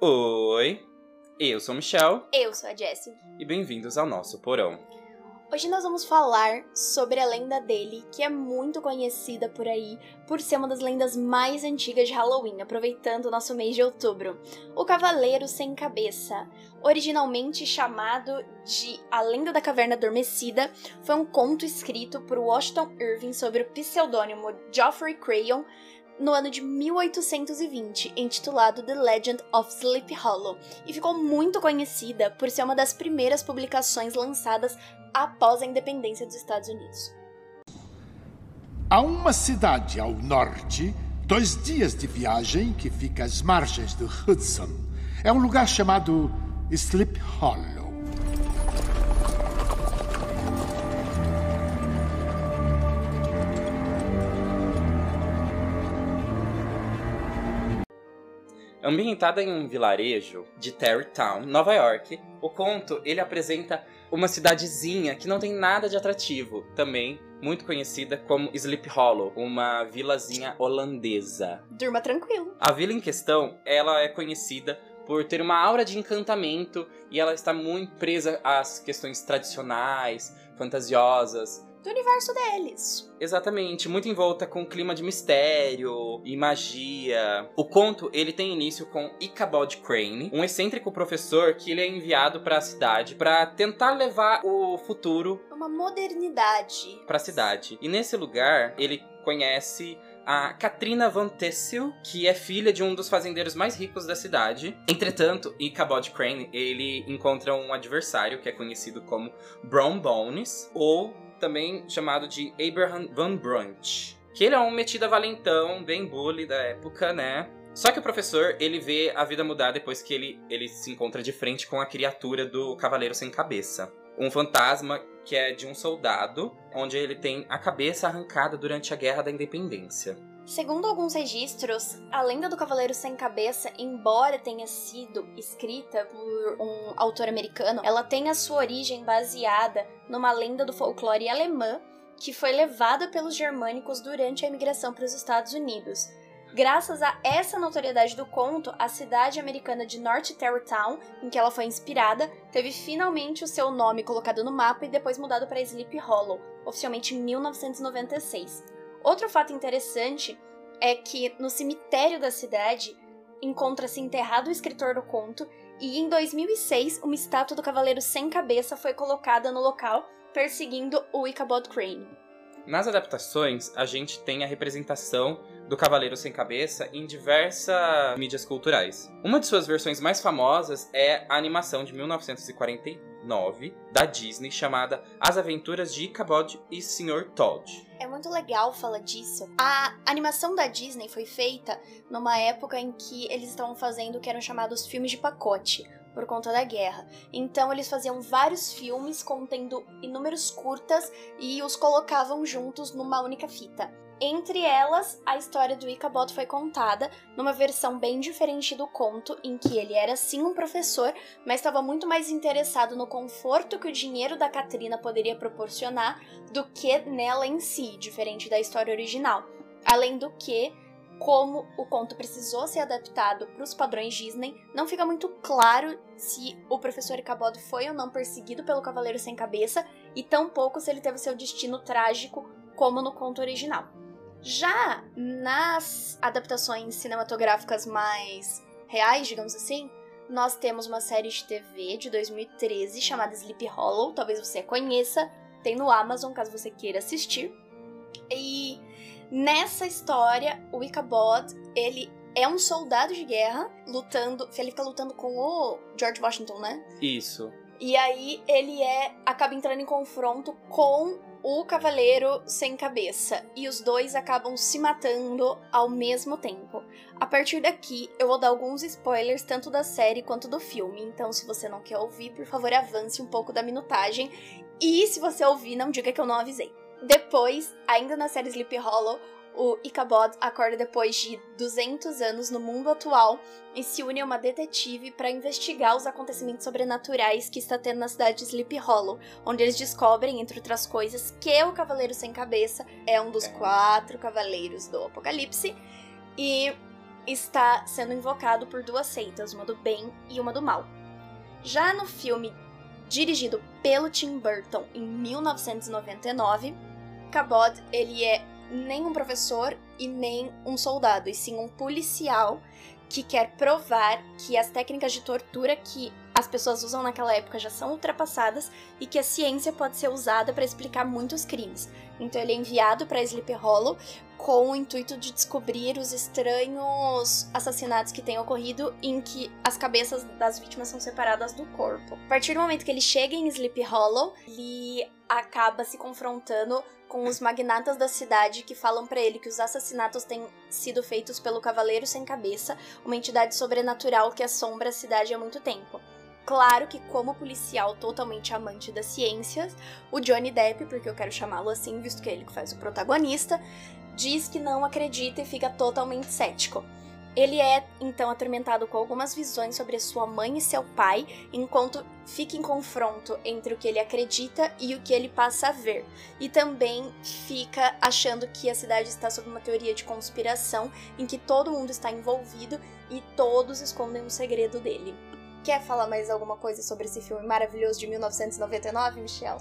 Oi, eu sou o Michel Eu sou a Jessie. e bem-vindos ao nosso porão. Hoje nós vamos falar sobre a lenda dele, que é muito conhecida por aí por ser uma das lendas mais antigas de Halloween, aproveitando o nosso mês de outubro. O Cavaleiro Sem Cabeça, originalmente chamado de A Lenda da Caverna Adormecida, foi um conto escrito por Washington Irving sobre o pseudônimo Geoffrey Crayon no ano de 1820, intitulado The Legend of Sleepy Hollow, e ficou muito conhecida por ser uma das primeiras publicações lançadas após a independência dos Estados Unidos. Há uma cidade ao norte, dois dias de viagem, que fica às margens do Hudson. É um lugar chamado Sleep Hollow. Ambientada em um vilarejo de Tarrytown, Nova York, o conto ele apresenta uma cidadezinha que não tem nada de atrativo, também muito conhecida como Sleep Hollow, uma vilazinha holandesa. Durma tranquilo. A vila em questão, ela é conhecida por ter uma aura de encantamento e ela está muito presa às questões tradicionais, fantasiosas. Do universo deles. Exatamente, muito envolta com clima de mistério e magia. O conto, ele tem início com Ichabod Crane, um excêntrico professor que ele é enviado para a cidade para tentar levar o futuro Uma modernidade. para a cidade. E nesse lugar, ele conhece a Katrina Van Tessel, que é filha de um dos fazendeiros mais ricos da cidade. Entretanto, Ichabod Crane, ele encontra um adversário que é conhecido como Brown Bones, ou também chamado de Abraham Van Brunt. Que ele é um metida valentão, bem bully da época, né? Só que o professor, ele vê a vida mudar depois que ele, ele se encontra de frente com a criatura do Cavaleiro Sem Cabeça. Um fantasma que é de um soldado, onde ele tem a cabeça arrancada durante a Guerra da Independência. Segundo alguns registros, a lenda do Cavaleiro Sem Cabeça, embora tenha sido escrita por um autor americano, ela tem a sua origem baseada numa lenda do folclore alemã que foi levada pelos germânicos durante a imigração para os Estados Unidos. Graças a essa notoriedade do conto, a cidade americana de North Tarrytown, em que ela foi inspirada, teve finalmente o seu nome colocado no mapa e depois mudado para Sleepy Hollow, oficialmente em 1996. Outro fato interessante é que no cemitério da cidade encontra-se enterrado o escritor do conto e em 2006 uma estátua do Cavaleiro Sem Cabeça foi colocada no local, perseguindo o Ichabod Crane. Nas adaptações, a gente tem a representação do Cavaleiro Sem Cabeça em diversas mídias culturais. Uma de suas versões mais famosas é a animação de 1949 da Disney chamada As Aventuras de Ichabod e Sr. Todd. É muito legal falar disso. A animação da Disney foi feita numa época em que eles estavam fazendo o que eram chamados filmes de pacote, por conta da guerra. Então eles faziam vários filmes contendo inúmeros curtas e os colocavam juntos numa única fita. Entre elas, a história do Ichabod foi contada numa versão bem diferente do conto, em que ele era sim um professor, mas estava muito mais interessado no conforto que o dinheiro da Katrina poderia proporcionar do que nela em si, diferente da história original. Além do que, como o conto precisou ser adaptado para os padrões Disney, não fica muito claro se o professor Ichabod foi ou não perseguido pelo Cavaleiro Sem Cabeça, e tampouco se ele teve seu destino trágico como no conto original. Já nas adaptações cinematográficas mais reais, digamos assim, nós temos uma série de TV de 2013 chamada Sleep Hollow, talvez você conheça, tem no Amazon caso você queira assistir. E nessa história, o Ichabod, ele é um soldado de guerra lutando, ele fica lutando com o George Washington, né? Isso. E aí ele é acaba entrando em confronto com o Cavaleiro Sem Cabeça. E os dois acabam se matando ao mesmo tempo. A partir daqui, eu vou dar alguns spoilers tanto da série quanto do filme. Então, se você não quer ouvir, por favor, avance um pouco da minutagem. E se você ouvir, não diga que eu não avisei. Depois, ainda na série Sleepy Hollow, o Ichabod acorda depois de 200 anos no mundo atual e se une a uma detetive para investigar os acontecimentos sobrenaturais que está tendo na cidade de Sleepy Hollow, onde eles descobrem, entre outras coisas, que o Cavaleiro Sem Cabeça é um dos quatro cavaleiros do Apocalipse e está sendo invocado por duas seitas, uma do bem e uma do mal. Já no filme dirigido pelo Tim Burton em 1999, Cabot ele é nem um professor e nem um soldado, e sim um policial que quer provar que as técnicas de tortura que as pessoas usam naquela época já são ultrapassadas e que a ciência pode ser usada para explicar muitos crimes. Então ele é enviado para Sleepy Hollow com o intuito de descobrir os estranhos assassinatos que têm ocorrido em que as cabeças das vítimas são separadas do corpo. A partir do momento que ele chega em Sleepy Hollow, ele acaba se confrontando com os magnatas da cidade que falam para ele que os assassinatos têm sido feitos pelo Cavaleiro Sem Cabeça, uma entidade sobrenatural que assombra a cidade há muito tempo. Claro que, como policial totalmente amante das ciências, o Johnny Depp, porque eu quero chamá-lo assim, visto que é ele que faz o protagonista, diz que não acredita e fica totalmente cético. Ele é então atormentado com algumas visões sobre sua mãe e seu pai, enquanto fica em confronto entre o que ele acredita e o que ele passa a ver. E também fica achando que a cidade está sob uma teoria de conspiração em que todo mundo está envolvido e todos escondem um segredo dele. Quer falar mais alguma coisa sobre esse filme maravilhoso de 1999, Michelle?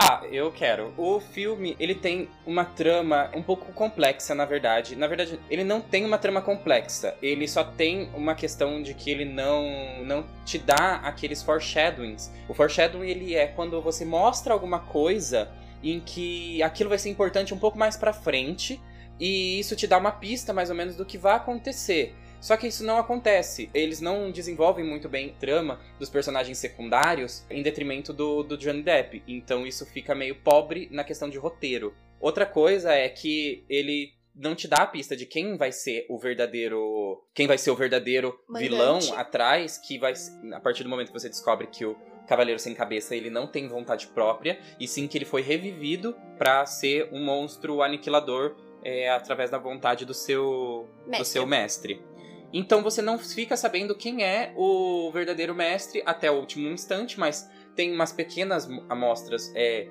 Ah, eu quero. O filme, ele tem uma trama um pouco complexa, na verdade. Na verdade, ele não tem uma trama complexa. Ele só tem uma questão de que ele não não te dá aqueles foreshadowings. O foreshadowing, ele é quando você mostra alguma coisa em que aquilo vai ser importante um pouco mais pra frente. E isso te dá uma pista, mais ou menos, do que vai acontecer. Só que isso não acontece. Eles não desenvolvem muito bem trama dos personagens secundários em detrimento do, do Johnny Depp. Então isso fica meio pobre na questão de roteiro. Outra coisa é que ele não te dá a pista de quem vai ser o verdadeiro. Quem vai ser o verdadeiro Mandante. vilão atrás, que vai. A partir do momento que você descobre que o Cavaleiro Sem Cabeça ele não tem vontade própria, e sim que ele foi revivido para ser um monstro aniquilador é, através da vontade do seu, do Mestre. seu mestre. Então você não fica sabendo quem é o verdadeiro mestre até o último instante, mas tem umas pequenas amostras é,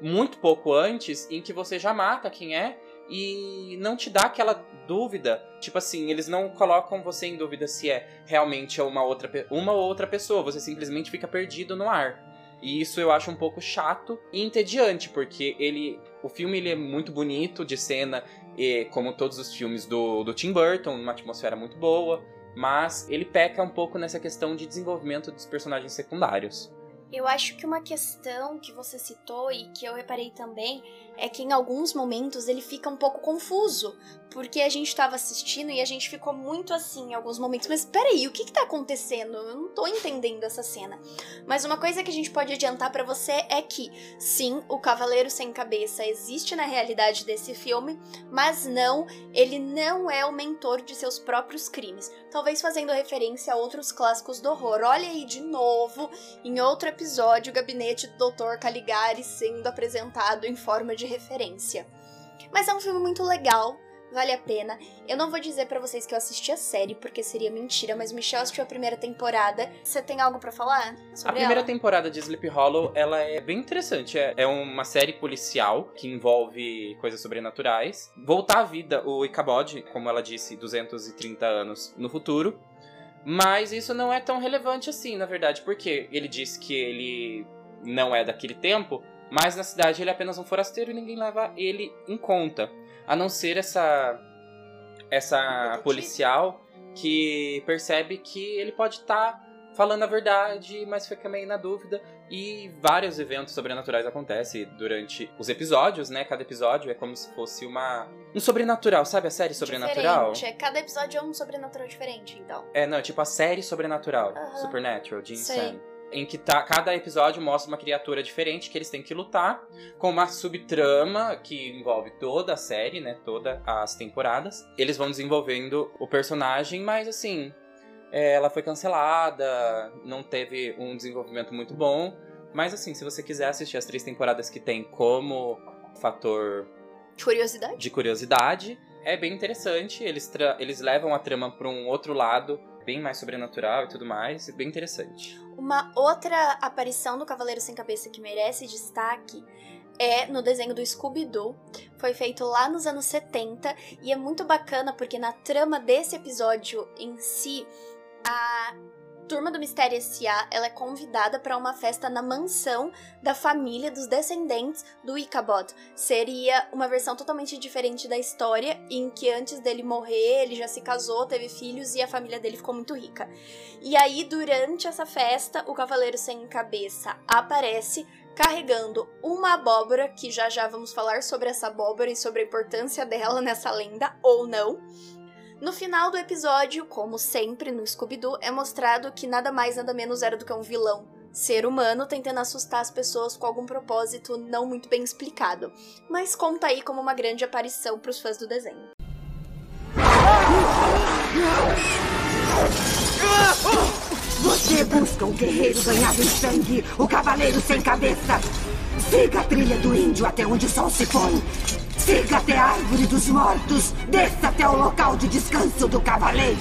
muito pouco antes em que você já mata quem é e não te dá aquela dúvida. Tipo assim, eles não colocam você em dúvida se é realmente uma outra, uma ou outra pessoa, você simplesmente fica perdido no ar. E isso eu acho um pouco chato e entediante, porque ele. O filme ele é muito bonito de cena, e, como todos os filmes do, do Tim Burton, uma atmosfera muito boa, mas ele peca um pouco nessa questão de desenvolvimento dos personagens secundários. Eu acho que uma questão que você citou e que eu reparei também é que em alguns momentos ele fica um pouco confuso, porque a gente tava assistindo e a gente ficou muito assim em alguns momentos, mas peraí, o que que tá acontecendo? Eu não tô entendendo essa cena. Mas uma coisa que a gente pode adiantar pra você é que, sim, o Cavaleiro Sem Cabeça existe na realidade desse filme, mas não, ele não é o mentor de seus próprios crimes. Talvez fazendo referência a outros clássicos do horror. Olha aí de novo, em outro episódio, o gabinete do Dr. Caligari sendo apresentado em forma de referência. Mas é um filme muito legal, vale a pena. Eu não vou dizer pra vocês que eu assisti a série, porque seria mentira, mas Michelle assistiu a primeira temporada. Você tem algo pra falar A primeira ela? temporada de Sleep Hollow, ela é bem interessante. É, é uma série policial que envolve coisas sobrenaturais. Voltar à vida o Ichabod, como ela disse, 230 anos no futuro. Mas isso não é tão relevante assim, na verdade, porque ele disse que ele não é daquele tempo, mas na cidade ele é apenas um forasteiro e ninguém leva ele em conta. A não ser essa essa policial que percebe que ele pode estar falando a verdade, mas fica meio na dúvida. E vários eventos sobrenaturais acontecem durante os episódios, né? Cada episódio é como se fosse uma um sobrenatural, sabe a série sobrenatural? Diferente. Cada episódio é um sobrenatural diferente, então. É, não, tipo a série sobrenatural. Supernatural, de. Insane. Em que tá, cada episódio mostra uma criatura diferente que eles têm que lutar, com uma subtrama que envolve toda a série, né? Todas as temporadas. Eles vão desenvolvendo o personagem, mas assim, é, ela foi cancelada, não teve um desenvolvimento muito bom. Mas assim, se você quiser assistir as três temporadas que tem como fator Curiosidade? de curiosidade. É bem interessante. Eles, eles levam a trama para um outro lado bem mais sobrenatural e tudo mais, bem interessante. Uma outra aparição do Cavaleiro Sem Cabeça que merece destaque é no desenho do Scooby-Doo. Foi feito lá nos anos 70 e é muito bacana porque na trama desse episódio em si, a Turma do Mistério S.A. ela é convidada para uma festa na mansão da família dos descendentes do Ichabod. Seria uma versão totalmente diferente da história, em que antes dele morrer, ele já se casou, teve filhos e a família dele ficou muito rica. E aí, durante essa festa, o Cavaleiro Sem Cabeça aparece carregando uma abóbora, que já já vamos falar sobre essa abóbora e sobre a importância dela nessa lenda, ou não. No final do episódio, como sempre no Scooby-Doo, é mostrado que nada mais nada menos era do que um vilão, ser humano tentando assustar as pessoas com algum propósito não muito bem explicado, mas conta aí como uma grande aparição para os fãs do desenho. Você busca um guerreiro ganhado em sangue, o cavaleiro sem cabeça. Siga a trilha do índio até onde o sol se põe. Siga até a árvore dos mortos. Desça até o local de descanso do cavaleiro.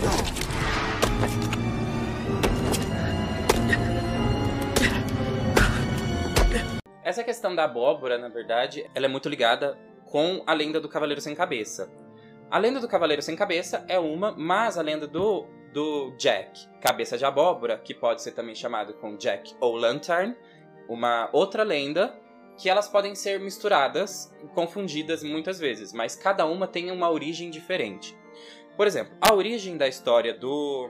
Essa questão da abóbora, na verdade, ela é muito ligada com a lenda do Cavaleiro Sem Cabeça. A lenda do Cavaleiro Sem Cabeça é uma, mas a lenda do, do Jack, Cabeça de Abóbora, que pode ser também chamado com Jack ou Lantern, uma outra lenda que elas podem ser misturadas, confundidas muitas vezes, mas cada uma tem uma origem diferente. Por exemplo, a origem da história do,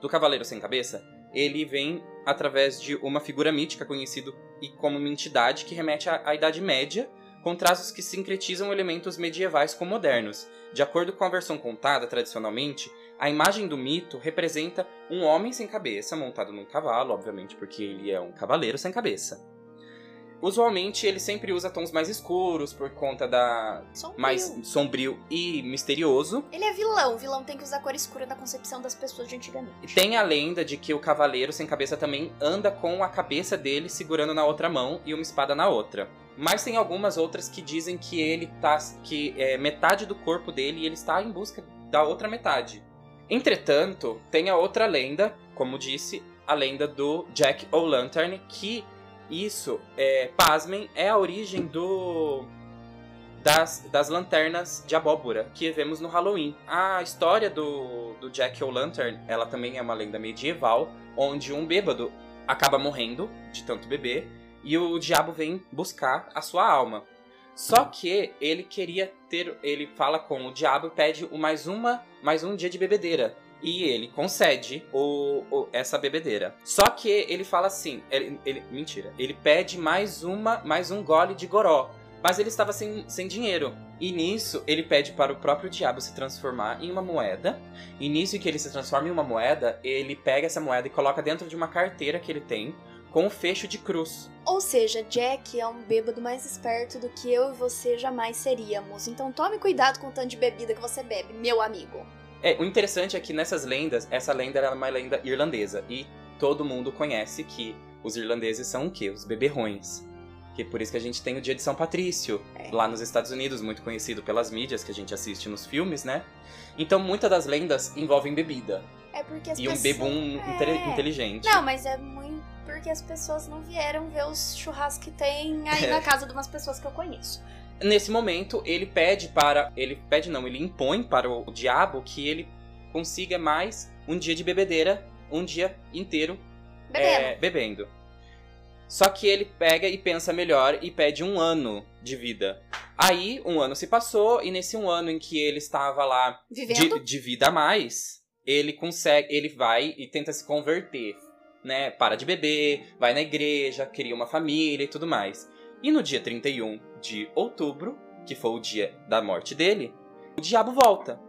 do Cavaleiro Sem Cabeça, ele vem através de uma figura mítica conhecida como uma entidade que remete à, à Idade Média, com traços que sincretizam elementos medievais com modernos. De acordo com a versão contada tradicionalmente, a imagem do mito representa um homem sem cabeça montado num cavalo, obviamente porque ele é um cavaleiro sem cabeça. Usualmente ele sempre usa tons mais escuros por conta da Sombrio. mais sombrio e misterioso. Ele é vilão, o vilão tem que usar cor escura na concepção das pessoas de antigamente. tem a lenda de que o cavaleiro sem cabeça também anda com a cabeça dele segurando na outra mão e uma espada na outra. Mas tem algumas outras que dizem que ele tá que é metade do corpo dele e ele está em busca da outra metade. Entretanto, tem a outra lenda, como disse, a lenda do Jack O'Lantern, que isso, é, pasmem, é a origem do das, das lanternas de abóbora que vemos no Halloween. A história do, do Jack O'Lantern, ela também é uma lenda medieval, onde um bêbado acaba morrendo de tanto beber e o diabo vem buscar a sua alma. Só que ele queria ter, ele fala com o diabo e pede mais uma, mais um dia de bebedeira. E ele concede o, o- essa bebedeira. Só que ele fala assim, ele, ele- mentira, ele pede mais uma, mais um gole de goró. Mas ele estava sem, sem dinheiro. E nisso, ele pede para o próprio diabo se transformar em uma moeda. E nisso que ele se transforma em uma moeda, ele pega essa moeda e coloca dentro de uma carteira que ele tem com um fecho de cruz. Ou seja, Jack é um bêbado mais esperto do que eu e você jamais seríamos. Então tome cuidado com o tanto de bebida que você bebe, meu amigo. É, o interessante é que nessas lendas, essa lenda era uma lenda irlandesa. E todo mundo conhece que os irlandeses são o quê? Os beberrões. Que é por isso que a gente tem o dia de São Patrício, É. lá nos Estados Unidos, muito conhecido pelas mídias que a gente assiste nos filmes, né? Então muitas das lendas envolvem bebida. É porque as e um pessoas... bebum É. inte- inteligente. Não, mas é muito porque as pessoas não vieram ver os churrascos que tem aí na casa de umas pessoas que eu conheço. Nesse momento, ele pede para. Ele pede não, ele impõe para o diabo que ele consiga mais um dia de bebedeira, um dia inteiro Bebendo. é, bebendo. Só que ele pega e pensa melhor e pede um ano de vida. Aí, um ano se passou, e nesse um ano em que ele estava lá de, de vida a mais, ele consegue, ele vai e tenta se converter, né? Para de beber, vai na igreja, cria uma família e tudo mais. E no dia 31 de outubro, que foi o dia da morte dele, o diabo volta.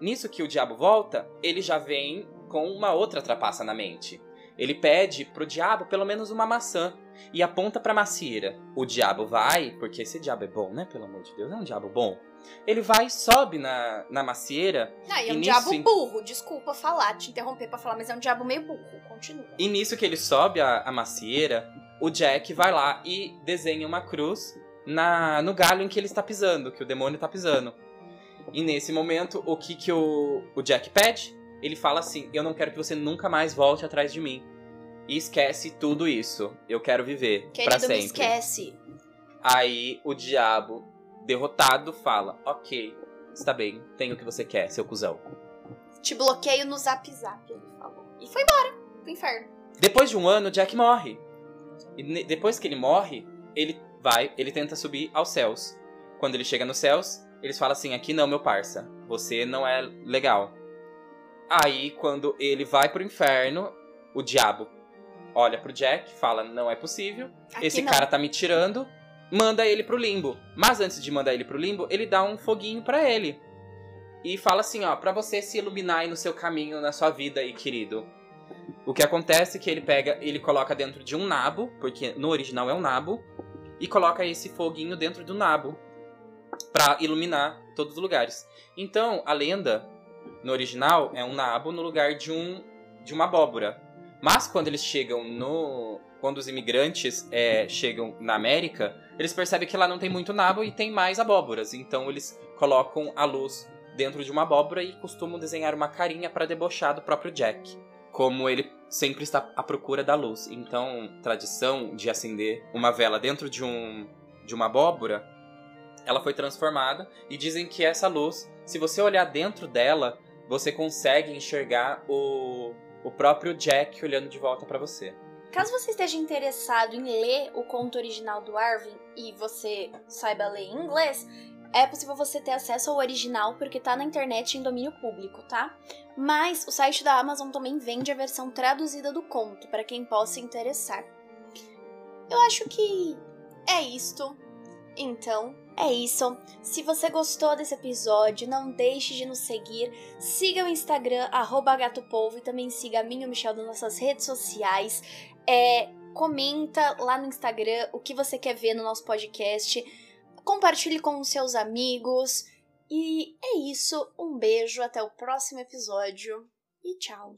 Nisso que o diabo volta, ele já vem com uma outra trapaça na mente. Ele pede pro diabo pelo menos uma maçã e aponta pra macieira. O diabo vai, porque esse diabo é bom, né? Pelo amor de Deus, é um diabo bom. Ele vai, sobe na, na macieira Ah, e é E um nisso, diabo em- burro. Desculpa falar, te interromper pra falar, mas é um diabo meio burro. Continua. E nisso que ele sobe a, a macieira, o Jack vai lá e desenha uma cruz na no galho em que ele está pisando, que o demônio está pisando. E nesse momento, o que, que o, o Jack pede? ele fala assim: Eu não quero que você nunca mais volte atrás de mim. E esquece tudo isso. Eu quero viver para sempre. me esquece. Aí o diabo, derrotado, fala: Ok, está bem, tenho o que você quer, seu cuzão. Te bloqueio no zap zap, ele falou. E foi embora pro inferno. Depois de um ano, Jack morre. E depois que ele morre, ele vai, ele tenta subir aos céus. Quando ele chega nos céus, eles falam assim: Aqui não, meu parça, você não é legal. Aí, quando ele vai pro inferno, o diabo olha pro Jack, fala: Não é possível, Aqui esse não. cara tá me tirando, manda ele pro limbo. Mas antes de mandar ele pro limbo, ele dá um foguinho pra ele. E fala assim, ó, pra você se iluminar aí no seu caminho, na sua vida aí, querido. O que acontece é que ele pega, ele coloca dentro de um nabo, porque no original é um nabo, e coloca esse foguinho dentro do nabo pra iluminar todos os lugares. Então, a lenda no original é um nabo no lugar de um de uma abóbora. Mas quando eles chegam no quando os imigrantes é, chegam na América, eles percebem que lá não tem muito nabo e tem mais abóboras. Então eles colocam a luz dentro de uma abóbora e costumam desenhar uma carinha para debochar do próprio Jack. Como ele sempre está à procura da luz. Então, tradição de acender uma vela dentro de um de uma abóbora, ela foi transformada e dizem que essa luz, se você olhar dentro dela, você consegue enxergar o, o próprio Jack olhando de volta para você. Caso você esteja interessado em ler o conto original do Arvin e você saiba ler em inglês, é possível você ter acesso ao original porque tá na internet em domínio público, tá? Mas o site da Amazon também vende a versão traduzida do conto para quem possa interessar. Eu acho que é isto. Então, é isso. Se você gostou desse episódio, não deixe de nos seguir. Siga o Instagram, gatopolvo, e também siga a mim e o Michel nas nossas redes sociais. É, comenta lá no Instagram o que você quer ver no nosso podcast. Compartilhe com seus amigos. E é isso. Um beijo, até o próximo episódio e tchau.